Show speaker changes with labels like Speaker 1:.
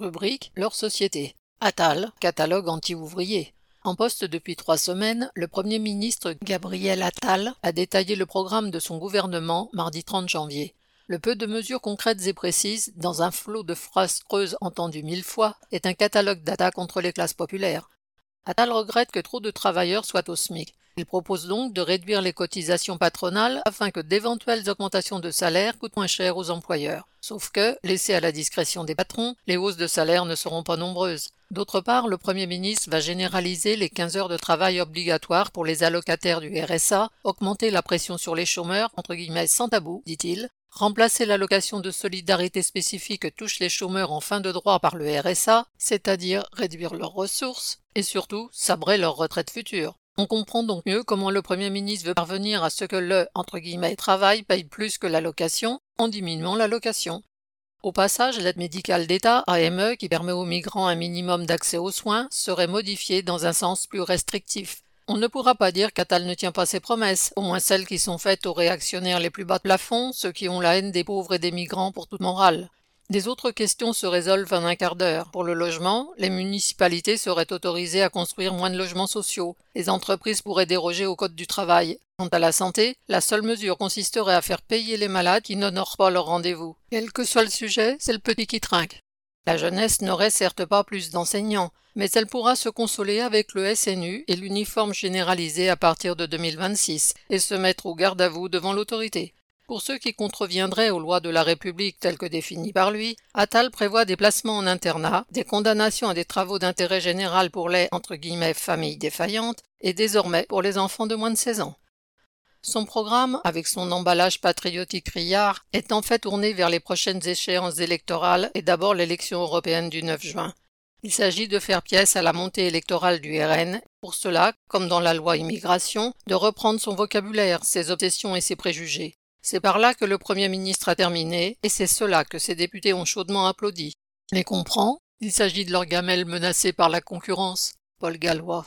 Speaker 1: Rubrique Leur société. Attal, catalogue anti-ouvrier. En poste depuis trois semaines, le Premier ministre Gabriel Attal a détaillé le programme de son gouvernement mardi 30 janvier. Le peu de mesures concrètes et précises, dans un flot de phrases creuses entendues mille fois, est un catalogue d'attaques contre les classes populaires. Attal regrette que trop de travailleurs soient au SMIC. Il propose donc de réduire les cotisations patronales afin que d'éventuelles augmentations de salaire coûtent moins cher aux employeurs. Sauf que, laissées à la discrétion des patrons, les hausses de salaire ne seront pas nombreuses. D'autre part, le Premier ministre va généraliser les 15 heures de travail obligatoires pour les allocataires du RSA, augmenter la pression sur les chômeurs, entre guillemets sans tabou, dit-il, remplacer l'allocation de solidarité spécifique que touchent les chômeurs en fin de droit par le RSA, c'est-à-dire réduire leurs ressources, et surtout sabrer leur retraite future. On comprend donc mieux comment le Premier ministre veut parvenir à ce que le entre guillemets, travail paye plus que l'allocation en diminuant l'allocation. Au passage, l'aide médicale d'État, AME, qui permet aux migrants un minimum d'accès aux soins, serait modifiée dans un sens plus restrictif. On ne pourra pas dire qu'Atal ne tient pas ses promesses, au moins celles qui sont faites aux réactionnaires les plus bas de plafond, ceux qui ont la haine des pauvres et des migrants pour toute morale. Des autres questions se résolvent en un quart d'heure. Pour le logement, les municipalités seraient autorisées à construire moins de logements sociaux. Les entreprises pourraient déroger au Code du travail. Quant à la santé, la seule mesure consisterait à faire payer les malades qui n'honorent pas leur rendez-vous. Quel que soit le sujet, c'est le petit qui trinque. La jeunesse n'aurait certes pas plus d'enseignants, mais elle pourra se consoler avec le SNU et l'uniforme généralisé à partir de 2026 et se mettre au garde à vous devant l'autorité. Pour ceux qui contreviendraient aux lois de la République telles que définies par lui, Attal prévoit des placements en internat, des condamnations à des travaux d'intérêt général pour les entre familles défaillantes et désormais pour les enfants de moins de 16 ans. Son programme, avec son emballage patriotique riard, est en fait tourné vers les prochaines échéances électorales et d'abord l'élection européenne du 9 juin. Il s'agit de faire pièce à la montée électorale du RN, pour cela, comme dans la loi immigration, de reprendre son vocabulaire, ses obsessions et ses préjugés. C'est par là que le Premier ministre a terminé, et c'est cela que ses députés ont chaudement applaudi. Les comprend Il s'agit de leur gamelle menacée par la concurrence. Paul Gallois.